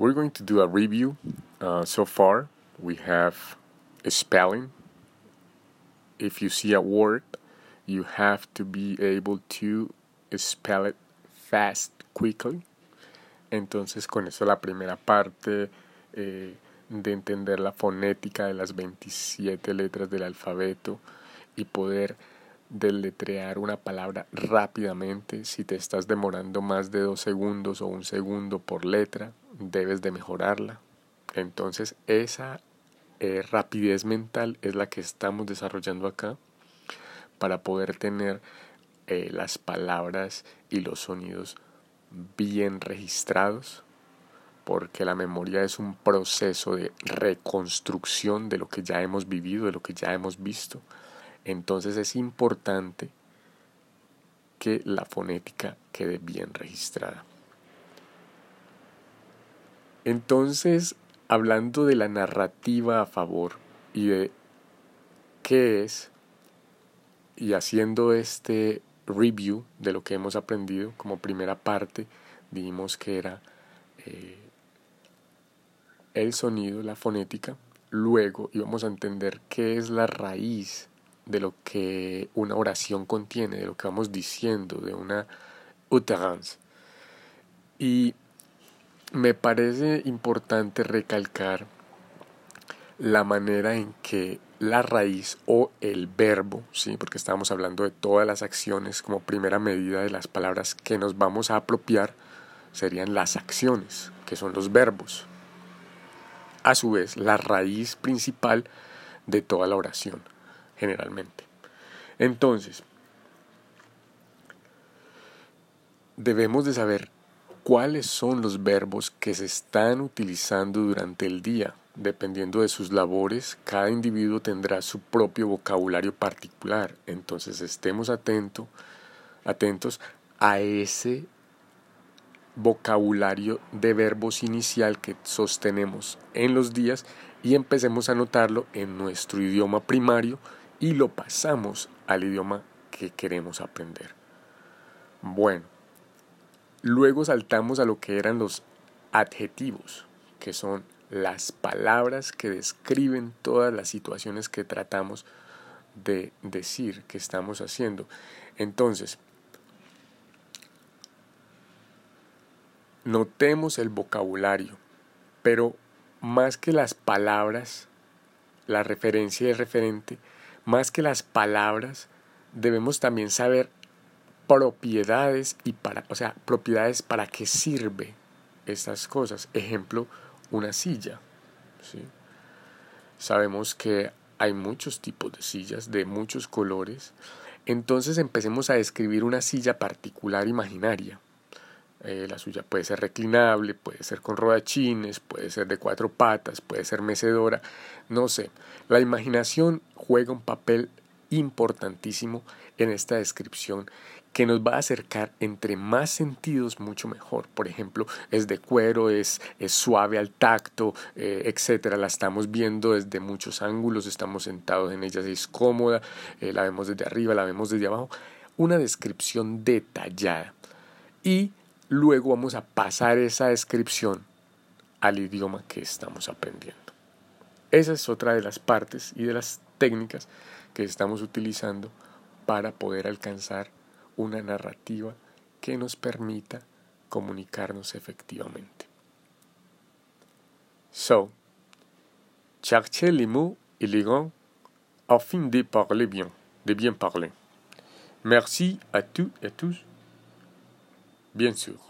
we're going to do a review. Uh, so far, we have spelling. If you see a word, you have to be able to spell it fast, quickly. Entonces, con eso la primera parte eh, de entender la fonética de las 27 letras del alfabeto y poder deletrear una palabra rápidamente. Si te estás demorando más de dos segundos o un segundo por letra, debes de mejorarla. Entonces esa eh, rapidez mental es la que estamos desarrollando acá para poder tener eh, las palabras y los sonidos bien registrados porque la memoria es un proceso de reconstrucción de lo que ya hemos vivido, de lo que ya hemos visto. Entonces es importante que la fonética quede bien registrada. Entonces, hablando de la narrativa a favor y de qué es, y haciendo este review de lo que hemos aprendido como primera parte, dijimos que era eh, el sonido, la fonética, luego íbamos a entender qué es la raíz de lo que una oración contiene, de lo que vamos diciendo, de una utterance. Y me parece importante recalcar la manera en que la raíz o el verbo, ¿sí? porque estamos hablando de todas las acciones como primera medida de las palabras que nos vamos a apropiar, serían las acciones, que son los verbos. A su vez, la raíz principal de toda la oración, generalmente. Entonces, debemos de saber cuáles son los verbos que se están utilizando durante el día. Dependiendo de sus labores, cada individuo tendrá su propio vocabulario particular. Entonces estemos atento, atentos a ese vocabulario de verbos inicial que sostenemos en los días y empecemos a notarlo en nuestro idioma primario y lo pasamos al idioma que queremos aprender. Bueno, Luego saltamos a lo que eran los adjetivos, que son las palabras que describen todas las situaciones que tratamos de decir que estamos haciendo. Entonces, notemos el vocabulario, pero más que las palabras, la referencia y el referente, más que las palabras, debemos también saber propiedades y para, o sea, propiedades para qué sirve estas cosas. Ejemplo, una silla. ¿sí? Sabemos que hay muchos tipos de sillas de muchos colores. Entonces empecemos a describir una silla particular imaginaria. Eh, la suya puede ser reclinable, puede ser con rodachines, puede ser de cuatro patas, puede ser mecedora, no sé. La imaginación juega un papel importantísimo en esta descripción que nos va a acercar entre más sentidos mucho mejor. Por ejemplo, es de cuero, es, es suave al tacto, eh, etcétera. La estamos viendo desde muchos ángulos, estamos sentados en ella, es cómoda, eh, la vemos desde arriba, la vemos desde abajo. Una descripción detallada. Y luego vamos a pasar esa descripción al idioma que estamos aprendiendo. Esa es otra de las partes y de las técnicas que estamos utilizando para poder alcanzar una narrativa que nos permita comunicarnos efectivamente. So, cherchez les mots élégants afin de parler bien, de bien parler. Merci à toutes et tous, bien sûr.